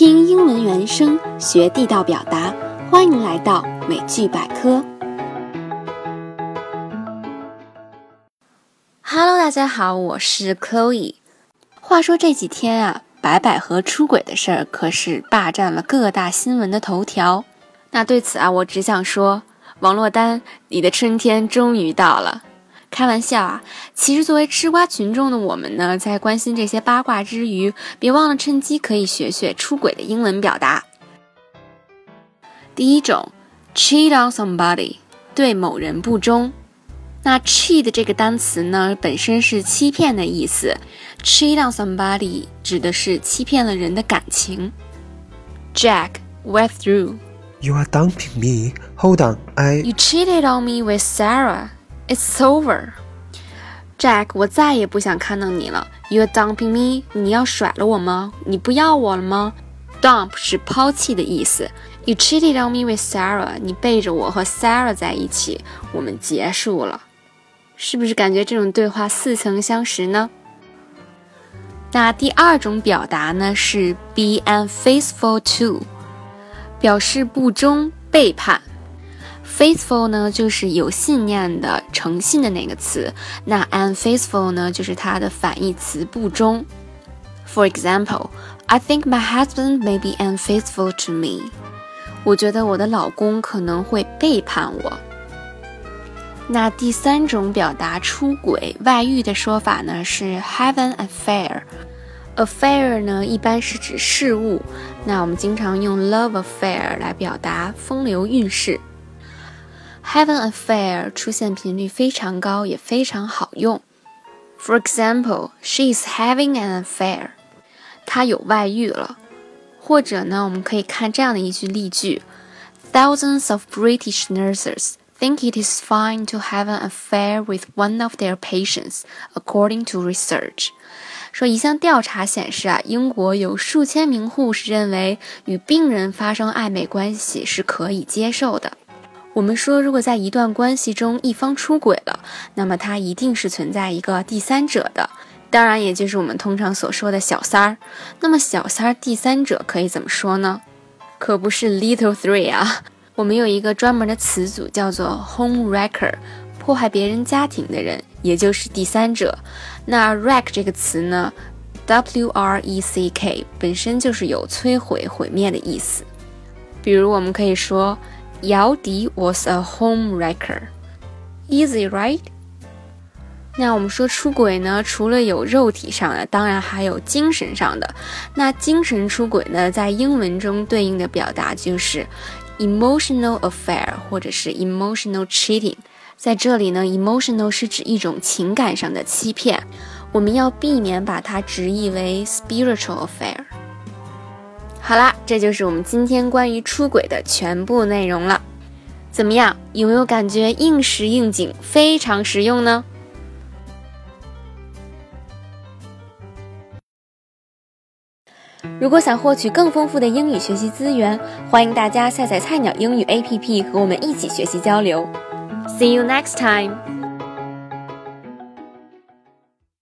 听英文原声，学地道表达。欢迎来到美剧百科。Hello，大家好，我是 Chloe。话说这几天啊，白百合出轨的事儿可是霸占了各大新闻的头条。那对此啊，我只想说，王珞丹，你的春天终于到了。开玩笑啊！其实作为吃瓜群众的我们呢，在关心这些八卦之余，别忘了趁机可以学学出轨的英文表达。第一种，cheat on somebody，对某人不忠。那 cheat 这个单词呢，本身是欺骗的意思，cheat on somebody 指的是欺骗了人的感情。Jack went through. You are dumping me. Hold on, I. You cheated on me with Sarah. It's over, Jack。我再也不想看到你了。You're dumping me。你要甩了我吗？你不要我了吗？Dump 是抛弃的意思。You cheated on me with Sarah。你背着我和 Sarah 在一起，我们结束了。是不是感觉这种对话似曾相识呢？那第二种表达呢是 be unfaithful to，表示不忠、背叛。Faithful 呢，就是有信念的、诚信的那个词。那 unfaithful 呢，就是它的反义词，不忠。For example, I think my husband may be unfaithful to me. 我觉得我的老公可能会背叛我。那第三种表达出轨、外遇的说法呢，是 have an affair。Affair 呢，一般是指事物。那我们经常用 love affair 来表达风流韵事。Have an affair 出现频率非常高，也非常好用。For example, she is having an affair. 她有外遇了。或者呢，我们可以看这样的一句例句：Thousands of British nurses think it is fine to have an affair with one of their patients, according to research. 说一项调查显示啊，英国有数千名护士认为与病人发生暧昧关系是可以接受的。 我们说，如果在一段关系中一方出轨了，那么他一定是存在一个第三者的，当然也就是我们通常所说的小三儿。那么小三儿第三者可以怎么说呢？可不是 little three 啊，我们有一个专门的词组叫做 home wrecker，破坏别人家庭的人，也就是第三者。那 wreck 这个词呢，w r e c k 本身就是有摧毁、毁灭的意思。比如我们可以说。姚笛 was a home wrecker. Easy, right? 那我们说出轨呢，除了有肉体上的，当然还有精神上的。那精神出轨呢，在英文中对应的表达就是 emotional affair 或者是 emotional cheating。在这里呢，emotional 是指一种情感上的欺骗，我们要避免把它直译为 spiritual affair。好啦，这就是我们今天关于出轨的全部内容了。怎么样，有没有感觉应时应景，非常实用呢？如果想获取更丰富的英语学习资源，欢迎大家下载菜鸟英语 APP 和我们一起学习交流。See you next time.